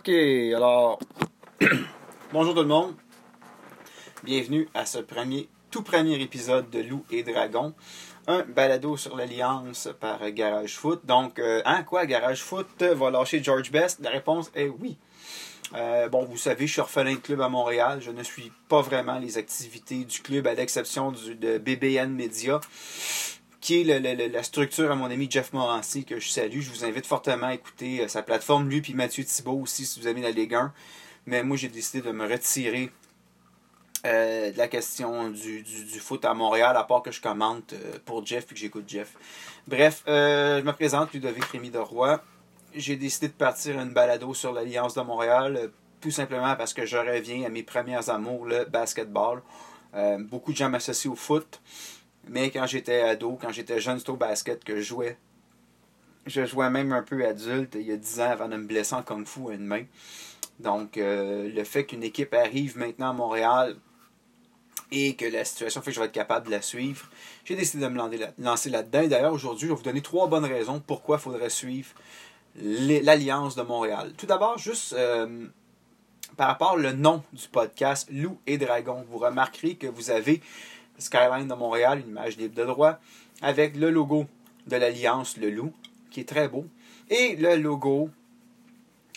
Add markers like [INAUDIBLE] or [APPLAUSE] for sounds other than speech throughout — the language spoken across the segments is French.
Ok, alors, [CLEARS THROAT] bonjour tout le monde. Bienvenue à ce premier, tout premier épisode de Loup et Dragon. Un balado sur l'Alliance par Garage Foot. Donc, euh, hein, quoi, Garage Foot va lâcher George Best? La réponse est oui. Euh, bon, vous savez, je suis orphelin de club à Montréal. Je ne suis pas vraiment les activités du club, à l'exception de BBN Media qui est la structure à mon ami Jeff Morancy, que je salue. Je vous invite fortement à écouter euh, sa plateforme, lui puis Mathieu Thibault aussi, si vous avez la Ligue 1. Mais moi, j'ai décidé de me retirer euh, de la question du, foot à Montréal, à part que je commente euh, pour Jeff et que j'écoute Jeff. Bref, je me présente, Ludovic Rémy de Roy. J'ai décidé de partir une balado sur l'Alliance de Montréal, tout simplement parce que je reviens à mes premières amours, le basketball. beaucoup de gens m'associent au foot. Mais quand j'étais ado, quand j'étais jeune, c'était au basket que je jouais. Je jouais même un peu adulte, il y a 10 ans, avant de me blesser en kung fu à une main. Donc, euh, le fait qu'une équipe arrive maintenant à Montréal et que la situation fait que je vais être capable de la suivre, j'ai décidé de me lancer là-dedans. D'ailleurs, aujourd'hui, je vais vous donner trois bonnes raisons pourquoi il faudrait suivre l'Alliance de Montréal. Tout d'abord, juste euh, par rapport au nom du podcast, Loup et Dragon. Vous remarquerez que vous avez Skyline de Montréal, une image libre de droit, avec le logo de l'Alliance, le loup, qui est très beau, et le logo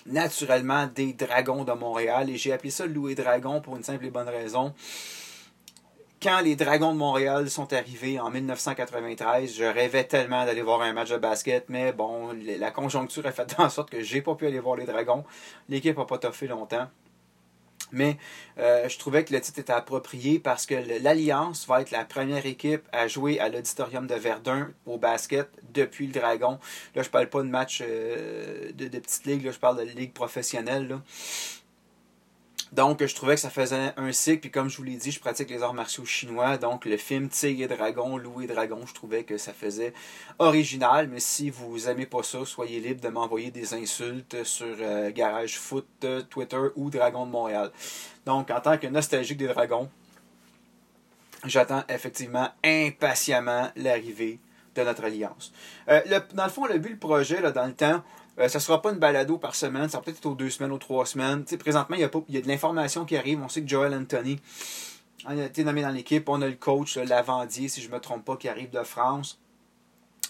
naturellement des Dragons de Montréal. Et j'ai appelé ça Loup et Dragon pour une simple et bonne raison. Quand les Dragons de Montréal sont arrivés en 1993, je rêvais tellement d'aller voir un match de basket, mais bon, la conjoncture a fait en sorte que j'ai pas pu aller voir les Dragons. L'équipe n'a pas toffé longtemps. Mais euh, je trouvais que le titre était approprié parce que l'Alliance va être la première équipe à jouer à l'auditorium de Verdun au basket depuis le Dragon. Là, je parle pas de match euh, de, de, petite ligue, là, je parle de ligue professionnelle. Donc, je trouvais que ça faisait un cycle. Puis, comme je vous l'ai dit, je pratique les arts martiaux chinois. Donc, le film Tigre et Dragon, Loup et Dragon, je trouvais que ça faisait original. Mais si vous aimez pas ça, soyez libre de m'envoyer des insultes sur euh, Garage Foot, euh, Twitter ou Dragon de Montréal. Donc, en tant que nostalgique des dragons, j'attends effectivement impatiemment l'arrivée de notre alliance. Euh, dans le fond, le but, le projet, dans le temps, euh, ça ne sera pas une balado par semaine, ça va peut-être être aux deux semaines, aux trois semaines. présentement, il y, a y a de l'information qui arrive. On sait que Joel Anthony a été nommé dans l'équipe. On a le coach, Lavandier, si je ne me trompe pas, qui arrive de France.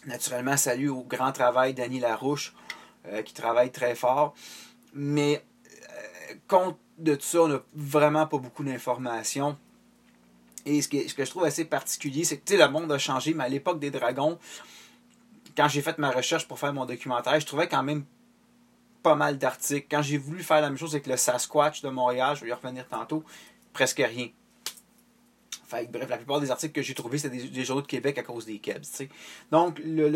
Naturellement, salut au grand travail d'Annie Larouche, euh, qui travaille très fort. Mais euh, compte de tout ça, on n'a vraiment pas beaucoup d'informations. Et ce que, ce que je trouve assez particulier, c'est que le monde a changé, mais à l'époque des dragons, quand j'ai fait ma recherche pour faire mon documentaire, je trouvais quand même pas mal d'articles. Quand j'ai voulu faire la même chose avec le Sasquatch de Montréal, je vais y revenir tantôt, presque rien. Fait, bref, la plupart des articles que j'ai trouvés, c'était des, journaux de Québec à cause des Kebs. Donc, le,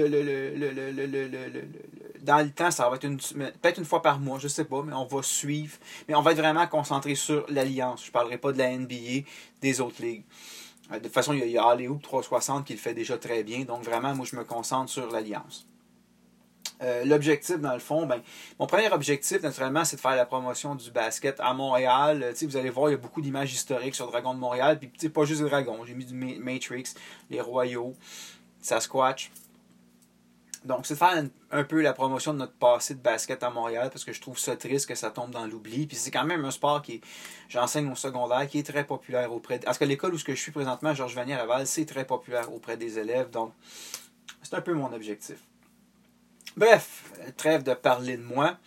dans le temps, ça va être peut-être une fois par mois, je sais pas, mais on va suivre. Mais on va être vraiment concentré sur l'Alliance. Je parlerai pas de la NBA, des autres ligues. Euh, de toute façon, il y a Hollywood 360 qui le fait déjà très bien. Donc vraiment, moi, je me concentre sur l'Alliance. Euh, l'objectif, dans le fond, ben, mon premier objectif, naturellement, c'est de faire la promotion du basket à Montréal. Euh, vous allez voir, il y a beaucoup d'images historiques sur Dragon de Montréal. Puis, pas juste des dragons. J'ai mis du Matrix, les Royaux, Sasquatch. Donc, c'est faire un, peu la promotion de notre passé de basket à Montréal parce que je trouve ça triste que ça tombe dans l'oubli. Puis c'est quand même un sport qui j'enseigne au secondaire, qui est très populaire auprès. Parce que l'école où je suis présentement, Georges Vanier à c'est très populaire auprès des élèves. Donc, c'est un peu mon objectif. Bref, trêve de parler de moi.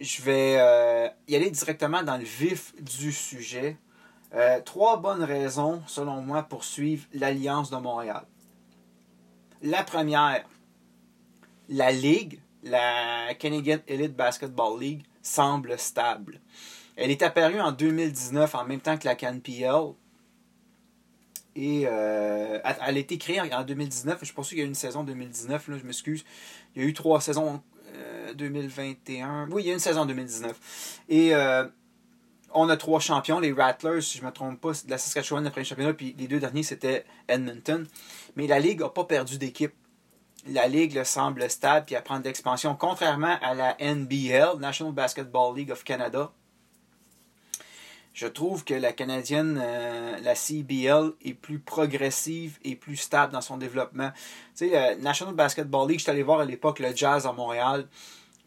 Je vais euh, y aller directement dans le vif du sujet. Euh, trois bonnes raisons, selon moi, pour suivre l'Alliance de Montréal. La première, la Ligue, la Canadian Elite Basketball League, semble stable. Elle est apparue en 2019 en même temps que la CanPL. Et euh, elle a été créée en 2019. Je pense qu'il y a eu une saison 2019, là, je m'excuse. Il y a eu trois saisons 2021. Euh, oui, il y a une saison 2019. Et euh, on a trois champions, les Rattlers, si je ne me trompe pas, la Saskatchewan, le premier championnat, puis les deux derniers, c'était Edmonton. Mais la Ligue n'a pas perdu d'équipe la Ligue semble stable et à prendre d'expansion, contrairement à la NBL, National Basketball League of Canada. Je trouve que la canadienne, euh, la CBL, est plus progressive et plus stable dans son développement. Tu sais, la National Basketball League, je suis allé voir à l'époque le Jazz à Montréal.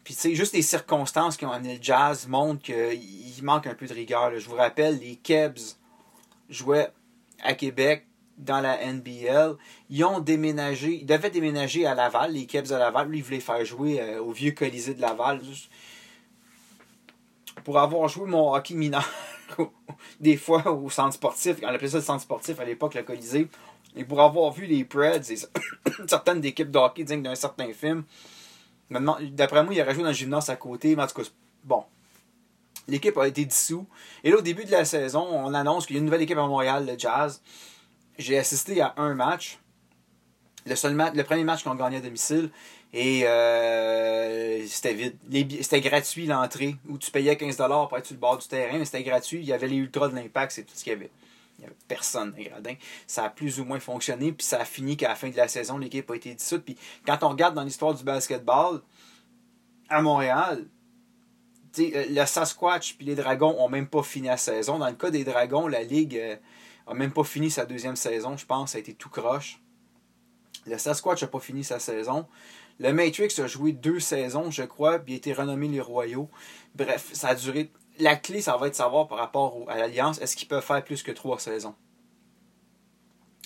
Puis, tu sais, juste les circonstances qui ont amené le jazz montrent qu'il manque un peu de rigueur. Je vous rappelle, les Kebs jouaient à Québec dans la NBL. Ils ont déménagé, ils devaient déménager à Laval, les Kebs de Laval. Lui, il voulait faire jouer euh, au vieux Colisée de Laval. Pour avoir joué mon hockey mineur, [LAUGHS] des fois au centre sportif, on appelait ça le centre sportif à l'époque, le Colisée, et pour avoir vu les Preds et [COUGHS] certaines équipes de hockey dignes d'un certain film, d'après moi, il aurait joué dans le gymnase à côté, mais en tout cas, bon. L'équipe a été dissous. Et là, au début de la saison, on annonce qu'il y a une nouvelle équipe à Montréal, le Jazz j'ai assisté à un match. Le, seul le premier match qu'on gagnait à domicile. Et euh, c'était. C'était gratuit l'entrée, où tu payais 15$ pour être sur le bord du terrain, mais c'était gratuit. Il y avait les ultras de l'impact, c'est tout ce qu'il y avait. Il n'y avait personne dans gradins. Ça a plus ou moins fonctionné, puis ça a fini qu'à la fin de la saison, l'équipe a été dissoute. Puis quand on regarde dans l'histoire du basketball, à Montréal, euh, le Sasquatch puis les Dragons ont même pas fini la saison. Dans le cas des Dragons, la Ligue. A même pas fini sa deuxième saison, je pense. Ça a été tout croche. Le Sasquatch n'a pas fini sa saison. Le Matrix a joué deux saisons, je crois, puis a été renommé les Royaux. Bref, ça a duré. La clé, ça va être de savoir par rapport à l'Alliance, est-ce qu'ils peuvent faire plus que trois saisons?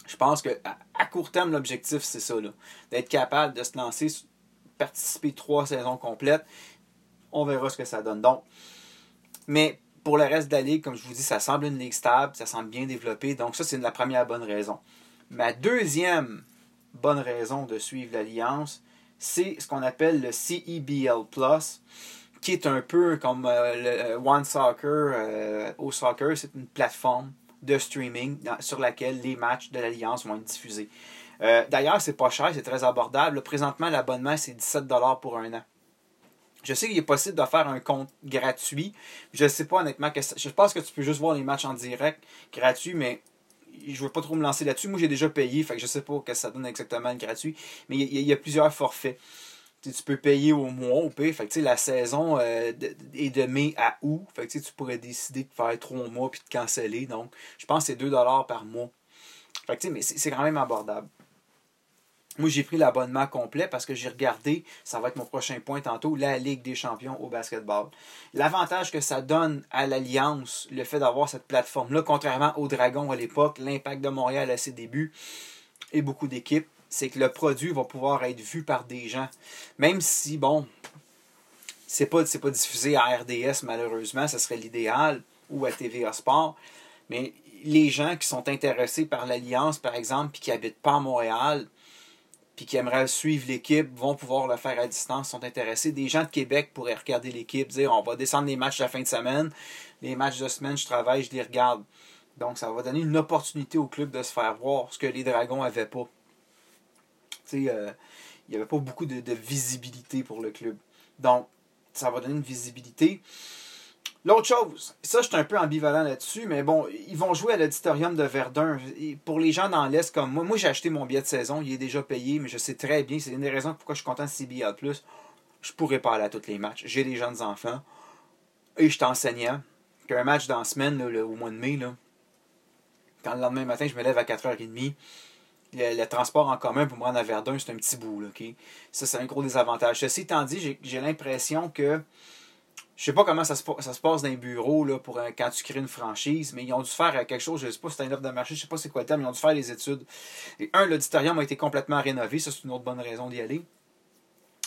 Je pense que à, court terme, l'objectif, c'est ça, d'être capable de se lancer, participer trois saisons complètes. On verra ce que ça donne. Donc, mais pour le reste de la ligue, comme je vous dis, ça semble une ligue stable, ça semble bien développé. Donc ça, c'est la première bonne raison. Ma deuxième bonne raison de suivre l'Alliance, c'est ce qu'on appelle le CEBL Plus, qui est un peu comme euh, le euh, One Soccer euh, au soccer. C'est une plateforme de streaming sur laquelle les matchs de l'Alliance vont être diffusés. D'ailleurs, c'est pas cher, c'est très abordable. présentement, l'abonnement, c'est 17$ pour un an. Je sais qu'il est possible de faire un compte gratuit. Je ne sais pas honnêtement que je pense que tu peux juste voir les matchs en direct gratuit, mais je ne veux pas trop me lancer là-dessus. Moi, j'ai déjà payé, fait que je sais pas que ça donne exactement gratuit. Mais il y, a plusieurs forfaits. tu peux payer au mois au pire. Fait que, la saison euh, est de mai à août. Fait que, tu pourrais décider de faire trois mois puis de canceller. Donc, je pense que c'est 2$ par mois. Fait que, mais c'est quand même abordable. Moi, j'ai pris l'abonnement complet parce que j'ai regardé, ça va être mon prochain point tantôt, la Ligue des champions au basketball. L'avantage que ça donne à l'Alliance, le fait d'avoir cette plateforme-là, contrairement aux Dragons à l'époque, l'Impact de Montréal à ses débuts et beaucoup d'équipes, c'est que le produit va pouvoir être vu par des gens. Même si, bon, c'est pas, pas diffusé à RDS malheureusement, ce serait l'idéal, ou à TVA Sport, mais les gens qui sont intéressés par l'Alliance, par exemple, puis qui habitent pas à Montréal, qui aimeraient suivre l'équipe vont pouvoir le faire à distance, sont intéressés. Des gens de Québec pourraient regarder l'équipe, dire on va descendre les matchs la fin de semaine, les matchs de semaine, je travaille, je les regarde. Donc ça va donner une opportunité au club de se faire voir, ce que les Dragons n'avaient pas. Tu sais, euh, il n'y avait pas beaucoup de visibilité pour le club. Donc, ça va donner une visibilité. L'autre chose, ça, je suis un peu ambivalent là-dessus, mais bon, ils vont jouer à l'auditorium de Verdun. pour les gens dans l'Est comme moi, moi j'ai acheté mon billet de saison, il est déjà payé, mais je sais très bien, c'est une des raisons pourquoi je suis content de CBA Plus. Je pourrais pas aller à tous les matchs. J'ai des jeunes enfants. Et je suis enseignant. Qu'un match dans la semaine, au mois de mai, là, quand le lendemain matin, je me lève à 4h30, le, transport en commun pour me rendre à Verdun, c'est un petit bout. Là, Ça, c'est un gros désavantage. Ceci étant dit, j'ai l'impression que je sais pas comment ça se, ça se passe dans les bureaux là, pour quand tu crées une franchise, mais ils ont dû faire quelque chose, je sais pas si c'est une offre de marché, je sais pas c'est quoi le terme, ils ont dû faire les études. Et un, l'auditorium a été complètement rénové, ça c'est une autre bonne raison d'y aller.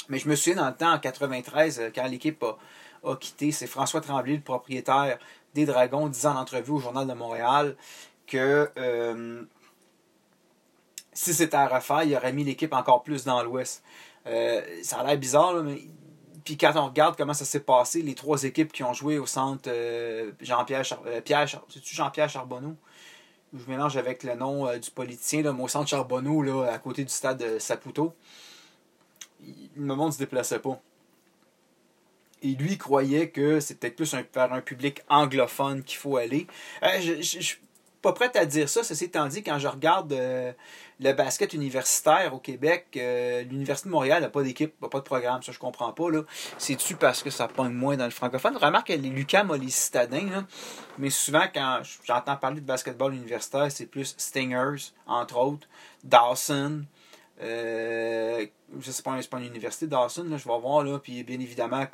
Mais je me souviens dans le temps, en 93, euh, quand l'équipe a, quitté, c'est François Tremblay, le propriétaire des Dragons, disant en entrevue au Journal de Montréal que euh, si c'était à refaire, il aurait mis l'équipe encore plus dans l'ouest. Euh, ça a l'air bizarre, mais puis quand on regarde comment ça s'est passé, les trois équipes qui ont joué au centre euh, Jean-Pierre euh, Jean-Pierre Charbonneau? Je mélange avec le nom euh, du politicien, là, au centre Charbonneau, à côté du stade Saputo. Le monde ne se déplaçait pas. Et lui croyait que c'était peut-être plus un, vers un public anglophone qu'il faut aller. je, pas prête à dire ça. Ceci étant dit, quand je regarde le basket universitaire au Québec, euh, l'Université de Montréal n'a pas d'équipe, n'a pas de programme. Ça, je comprends pas. C'est-tu parce que ça pogne moins dans le francophone? Remarque que Lucam a les citadins, mais souvent, quand j'entends parler de basketball universitaire, c'est plus Stingers, entre autres, Dawson, Euh, je sais pas, c'est pas une université, Dawson, là, je vais voir, là, puis bien évidemment,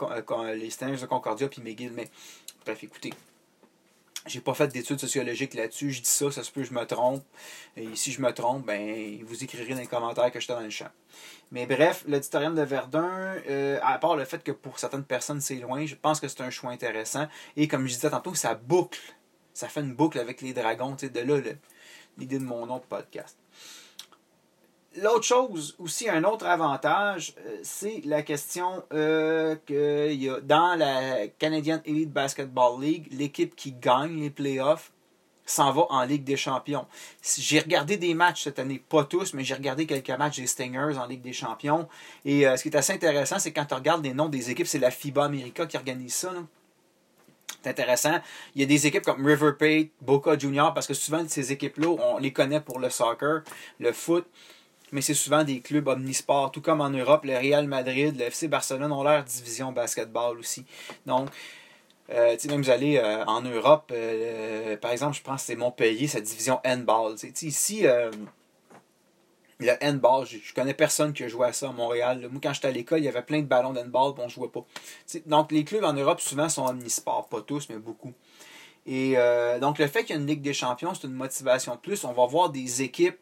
les Stangers de Concordia, puis McGill, mais bref, écoutez, j'ai pas fait d'études sociologiques là-dessus, je dis ça, ça se peut que je me trompe, et si je me trompe, ben, vous écrirez dans les commentaires que j'étais dans le champ. Mais bref, l'auditorium de Verdun, euh, à part le fait que pour certaines personnes c'est loin, je pense que c'est un choix intéressant, et comme je disais tantôt, ça boucle, ça fait une boucle avec les dragons, tu sais, de là l'idée de mon autre podcast. L'autre chose, aussi un autre avantage, euh, c'est la question euh, a dans la Canadian Elite Basketball League, l'équipe qui gagne les playoffs s'en va en Ligue des Champions. J'ai regardé des matchs cette année, pas tous, mais j'ai regardé quelques matchs des Stingers en Ligue des Champions. Et euh, ce qui est assez intéressant, c'est quand tu regardes les noms des équipes, c'est la FIBA America qui organise ça. C'est intéressant. Il y a des équipes comme River Plate, Boca Junior, parce que souvent ces équipes-là, on les connaît pour le soccer, le foot mais c'est souvent des clubs omnisports, tout comme en Europe, le Real Madrid, le FC Barcelone ont leur division basketball aussi. Donc, euh, même vous allez euh, en Europe, euh, par exemple, je pense que c'est Montpellier, sa division handball. ici, le handball, je, je, connais personne qui a joué à ça à Montréal. Moi, quand j'étais à l'école, il y avait plein de ballons d'handball, on ne jouait pas. donc, les clubs en Europe, souvent, sont omnisports. Pas tous, mais beaucoup. Et donc, le fait qu'il y ait une Ligue des champions, c'est une motivation de plus. On va voir des équipes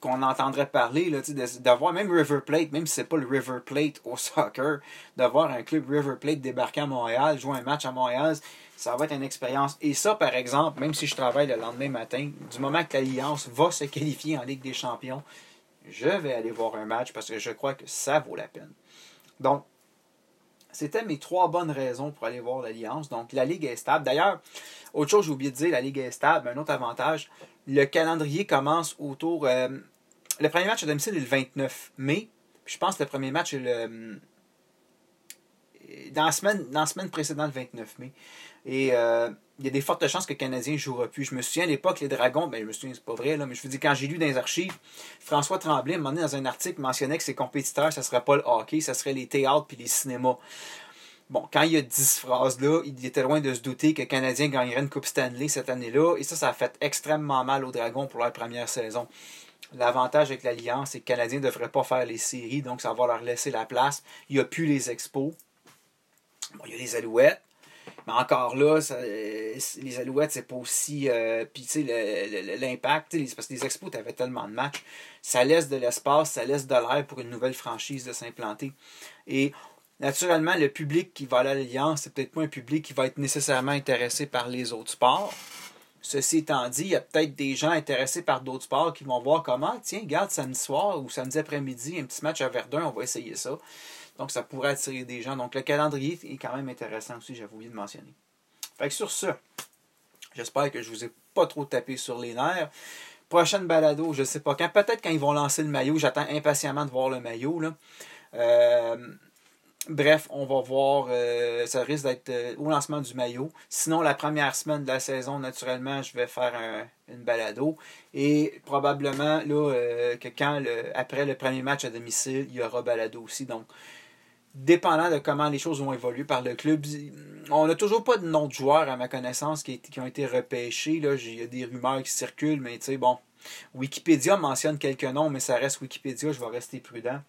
qu'on entendrait parler, d'avoir même River Plate, même si c'est pas le River Plate au [LAUGHS] soccer, d'avoir un club River Plate débarquer à Montréal, jouer un match à Montréal, ça va être une expérience. Et ça, par exemple, même si je travaille le lendemain matin, du moment que l'Alliance va se qualifier en Ligue des Champions, je vais aller voir un match parce que je crois que ça vaut la peine. Donc, c'était mes trois bonnes raisons pour aller voir l'Alliance. Donc, la Ligue est stable. D'ailleurs, autre chose, j'ai oublié de dire, la Ligue est stable. Un autre avantage, le calendrier commence autour. Euh, le premier match à domicile est le 29 mai. je pense que le premier match est le. Euh, dans la semaine, dans la semaine précédente, le 29 mai. Et euh, il y a des fortes chances que le Canadien ne jouera plus. Je me souviens à l'époque, les Dragons, ben, je me souviens, c'est pas vrai, mais je vous dis, quand j'ai lu dans les archives, François Tremblay, à dans un article, mentionnait que ses compétiteurs, ce ne serait pas le hockey, ce serait les théâtres puis les cinémas. Bon, quand il y a 10 phrases-là, il était loin de se douter que le Canadien gagnerait une Coupe Stanley cette année-là. Et ça, ça a fait extrêmement mal aux Dragons pour leur première saison. L'avantage avec l'Alliance, c'est que le Canadien ne devrait pas faire les séries, donc ça va leur laisser la place. Il n'y a plus les expos. Bon, il y a les Alouettes. Mais encore là, les Alouettes, c'est pas aussi. Euh, puis, tu sais, l'impact, parce que les expos, tu avais tellement de matchs. Ça laisse de l'espace, ça laisse de l'air pour une nouvelle franchise de s'implanter. Et naturellement, le public qui va à l'Alliance, c'est peut-être pas un public qui va être nécessairement intéressé par les autres sports. Ceci étant dit, il y a peut-être des gens intéressés par d'autres sports qui vont voir comment, tiens, garde samedi soir ou samedi après-midi, un petit match à Verdun, on va essayer ça. Donc, ça pourrait attirer des gens. Donc, le calendrier est quand même intéressant aussi, j'avais oublié de mentionner. Fait que sur ce, j'espère que je vous ai pas trop tapé sur les nerfs. Prochaine balado, je sais pas quand. Peut-être quand ils vont lancer le maillot. J'attends impatiemment de voir le maillot. Là. Euh, Bref, on va voir. Euh, ça risque d'être euh, au lancement du maillot. Sinon, la première semaine de la saison, naturellement, je vais faire une balado. Et probablement, là, euh, que quand, après le premier match à domicile, il y aura balado aussi. Donc, dépendant de comment les choses vont évoluer par le club, on n'a toujours pas de nom de joueurs, à ma connaissance, qui, qui ont été repêchés. Là, il y a des rumeurs qui circulent, mais tu sais, bon. Wikipédia mentionne quelques noms, mais ça reste Wikipédia, je vais rester prudent.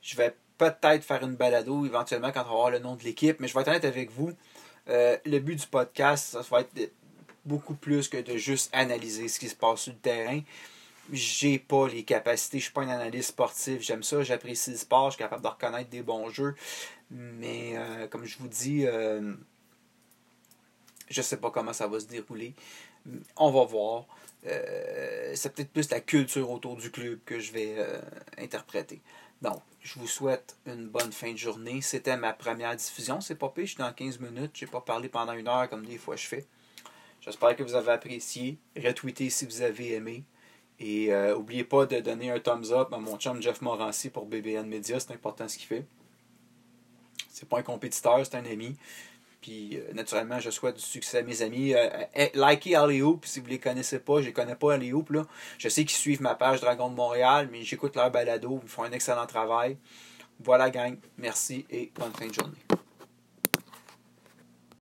Je vais peut-être faire une balado éventuellement quand on va le nom de l'équipe, mais je vais être honnête avec vous. Euh, le but du podcast, ça va être beaucoup plus que de juste analyser ce qui se passe sur le terrain. J'ai pas les capacités, je suis pas un analyste sportif, j'aime ça, j'apprécie le sport, je suis capable de reconnaître des bons jeux, mais euh, comme je vous dis, euh, je sais pas comment ça va se dérouler. On va voir. c'est peut-être plus la culture autour du club que je vais interpréter. Donc, je vous souhaite une bonne fin de journée. C'était ma première diffusion. C'est pas pire, je suis dans 15 minutes. Je n'ai pas parlé pendant une heure comme des fois je fais. J'espère que vous avez apprécié. Retweetez si vous avez aimé. Et euh, pas de donner un thumbs up à mon chum Jeff Morancy pour BBN Media. C'est important ce qu'il fait. C'est pas un compétiteur, c'est un ami. Puis, euh, naturellement, je souhaite du succès à mes amis. Euh, euh, likez Alley-Hoop si vous ne les connaissez pas. Je les connais pas, Alley-Hoop. Je sais qu'ils suivent ma page Dragon de Montréal, mais j'écoute leur balado. Ils font un excellent travail. Voilà, gang. Merci et bonne fin de journée.